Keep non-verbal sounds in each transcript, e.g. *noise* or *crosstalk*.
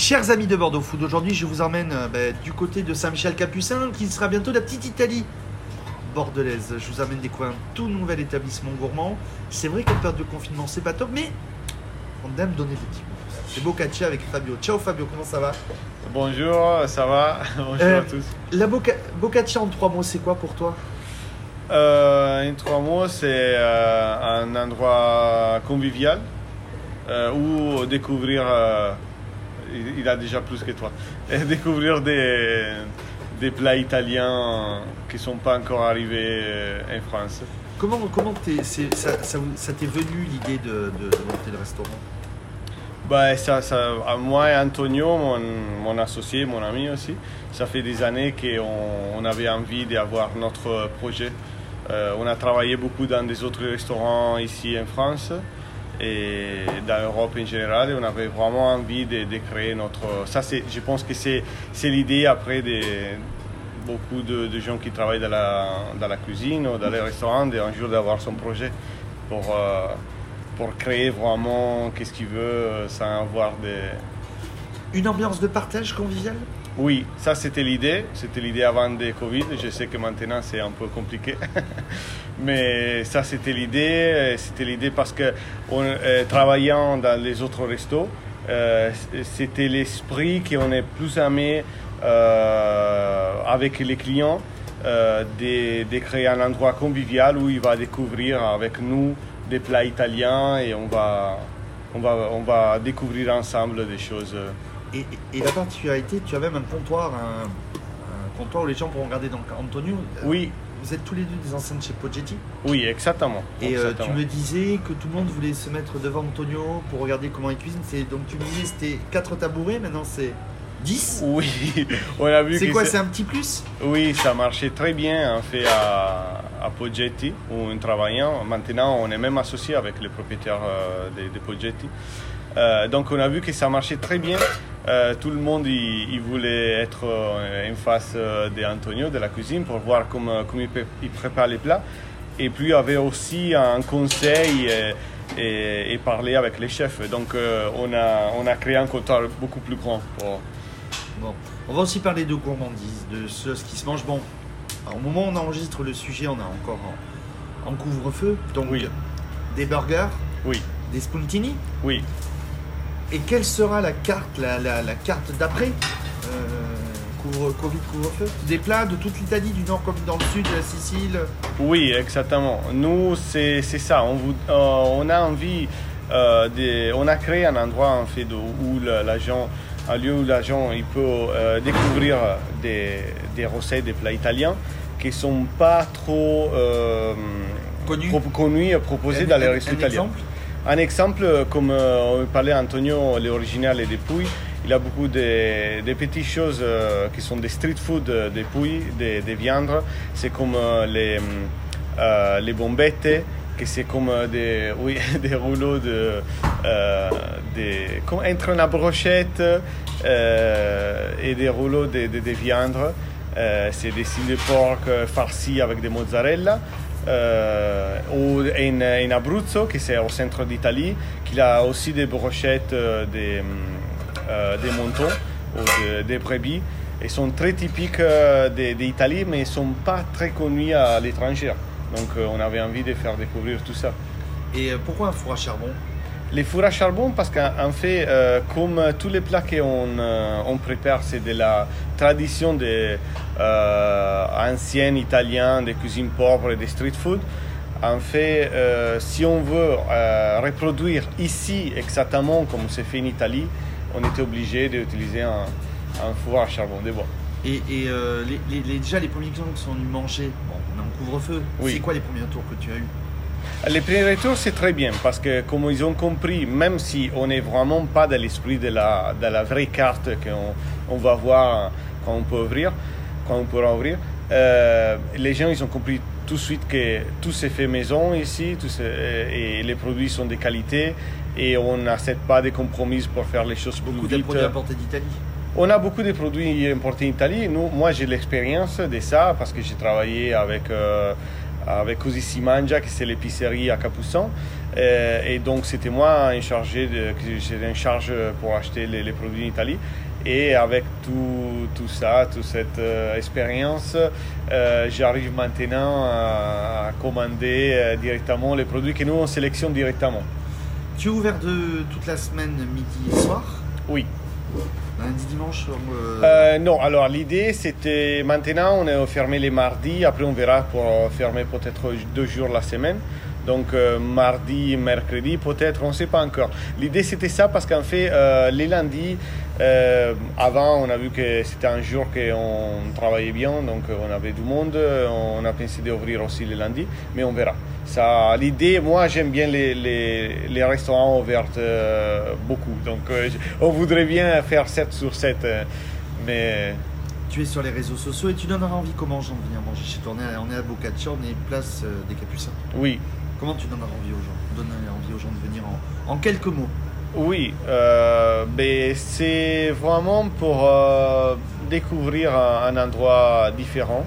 Chers amis de Bordeaux Food, aujourd'hui je vous emmène euh, ben, du côté de Saint-Michel-Capucin qui sera bientôt la petite Italie bordelaise. Je vous amène découvrir un tout nouvel établissement gourmand. C'est vrai qu'en période de confinement c'est pas top, mais on aime donner des petits. C'est Bocaccia avec Fabio. Ciao Fabio, comment ça va? Bonjour, ça va? *laughs* Bonjour Euh, à tous. La Boca- Bocaccia en trois mots, c'est quoi pour toi? Euh, en trois mots, c'est euh, un endroit convivial euh, où découvrir. Il, il a déjà plus que toi. Et *laughs* découvrir des, des plats italiens qui ne sont pas encore arrivés euh, en France. Comment, comment ça, ça t'est venu l'idée de, de- de monter le restaurant? Bah, ça, ça, à moi et Antonio, mon, mon associé, mon ami aussi, ça fait des années qu'on on avait envie d'avoir notre projet. Euh, on a travaillé beaucoup dans des autres restaurants ici en France et dans l'Europe en général. Et on avait vraiment envie de, de créer notre. Ça, c'est, je pense que c'est, c'est l'idée après de beaucoup de, de gens qui travaillent dans la, dans la cuisine ou dans les restaurants, d'un jour d'avoir son projet pour. euh, pour créer vraiment qu'est-ce qu'il veut euh, sans avoir des... Une ambiance de partage convivial Oui, ça c'était l'idée, c'était l'idée avant de Covid, je sais que maintenant c'est un peu compliqué, *laughs* mais ça c'était l'idée, euh, c'était l'idée parce que en euh, travaillant dans les autres restos, euh, c'était l'esprit qu'on est plus aimé euh, avec les clients de, de créer un endroit convivial où il va découvrir avec nous des plats italiens et on va, on va, on va découvrir ensemble des choses. et, et- et la particularité, tu as même un comptoir, un, un comptoir où les gens pourront regarder. Donc Antonio, Oui, vous êtes tous les deux des anciens chez Poggetti. oui, exactement. Et euh, tu me disais que tout le monde voulait se mettre devant Antonio pour regarder comment il cuisine. C'est- Donc tu me disais c'était 4 tabourets, maintenant c'est 10. Oui, *laughs* on a vu C'est quoi, c'est un petit plus? Oui, ça marchait très bien en fait à, à Poggetti où on travaillait. Maintenant, on est même associé avec les propriétaires euh, de, de Poggetti. Euh, donc, on a vu que ça marchait très bien. Euh, tout le monde il, voulait être en face d'Antonio, de la cuisine, pour voir comment, il, pré- il prépare les plats. Et puis, il y avait aussi un conseil et, et- parler avec les chefs. Donc, on, a, on a créé un comptoir beaucoup plus grand Bon, on va aussi parler de gourmandise, de ce qui se mange. Bon, alors, au moment où on enregistre le sujet, on est encore en, en couvre-feu. Donc Oui. des burgers, Oui, des spuntini. oui. Et quelle sera la carte, la, la- la carte d'après euh, couvre, Covid couvre-feu? Des plats de toute l'Italie, du nord comme dans le sud, de la Sicile? Oui, exactement. Nous, c'est ça. On, euh, on a envie, euh, de, on a créé un endroit en fait où le- l'agent, un lieu où l'agent il peut euh, découvrir des, des recettes, des plats italiens qui sont pas trop euh, Connus. pro- et proposés dans les un italiens. Un exemple, comme euh, on parlait Antonio, l'original et des Pouilles, il a beaucoup de, de petites choses qui sont des street food des Pouilles, des, des viandes. C'est comme les, les bombettes, que c'est comme euh, des, *laughs* oui, des rouleaux de, euh, des, entre une brochette euh, et des rouleaux de, de, de viande. C'est des cils de porc farcis avec des mozzarella. Euh, ou en, en Abruzzo, qui c'est au centre d'Italie, qu'il a aussi des brochettes des, des moutons ou de- des brebis. Ils sont très typiques d'Italie, mais ils ne sont pas très connus à l'étranger. Donc euh, on avait envie de faire découvrir tout ça. Et euh, pourquoi un four à charbon? Les fours à charbon, parce qu'en en fait, euh, comme tous les plats qu'on euh, on prépare, c'est de la tradition des euh, anciens italiens, des cuisines pauvres et des street food. En fait, si on veut reproduire ici exactement comme c'est fait en Italie, on était obligé d'utiliser un, un four à charbon de bois. Et, et, les, déjà, les premiers qui sont venus manger, bon, couvre-feu. Oui. C'est quoi les premiers tours que tu as eu Les premiers retours, c'est très bien parce que, comme ils ont compris, même si on n'est vraiment pas dans l'esprit de la, de la vraie carte qu'on on va voir quand on peut ouvrir, quand on pourra ouvrir, euh, les gens ils ont compris tout de suite que tout s'est fait maison ici, tout et les produits sont de qualité et on n'accepte pas de compromis pour faire les choses Beaucoup plus de vite. produits importés d'Italie. On a beaucoup de produits importés en Italie. Nous, moi, j'ai l'expérience de ça parce que j'ai travaillé avec euh, avec Così mangia, qui c'est l'épicerie à Capuçon. Euh, et donc c'était moi en chargé de, j'étais en charge pour acheter les, produits en Italie. Et avec tout, tout ça, toute cette euh, expérience, euh, j'arrive maintenant à, commander directement les produits que nous on sélectionne directement. Tu es ouvert toute la semaine midi et soir? Oui. Lundi, dimanche euh... Euh, Non, alors l'idée c'était maintenant on est fermé les mardis, après on verra pour fermer peut-être deux jours la semaine. Donc euh, mardi, mercredi, peut-être, on ne sait pas encore. L'idée c'était ça parce qu'en fait, euh, les lundis, euh, avant on a vu que c'était un jour qu'on travaillait bien, donc on avait du monde. On a pensé d'ouvrir aussi les lundis, mais on verra. Ça, l'idée, moi j'aime bien les, les, les restaurants ouverts beaucoup, donc on voudrait bien faire 7 sur 7, mais tu es sur les réseaux sociaux et tu donneras envie comment gens de venir manger chez toi? On est à, on est à Boccaccia, on est place des Capucins. Oui. Comment tu donneras envie aux gens Donner envie aux gens de venir en, en quelques mots. Oui, euh, c'est vraiment pour euh, découvrir un, un, endroit différent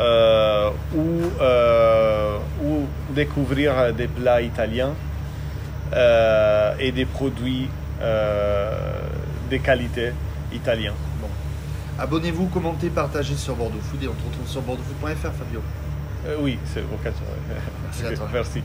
euh, ou, ou découvrir des plats italiens et des produits de qualité italiens. Abonnez-vous, commentez, partagez sur Bordeaux Food et on se retrouve sur bordeauxfood.fr, Fabio. Euh, oui, c'est l'occasion. Merci à toi. *laughs* Merci.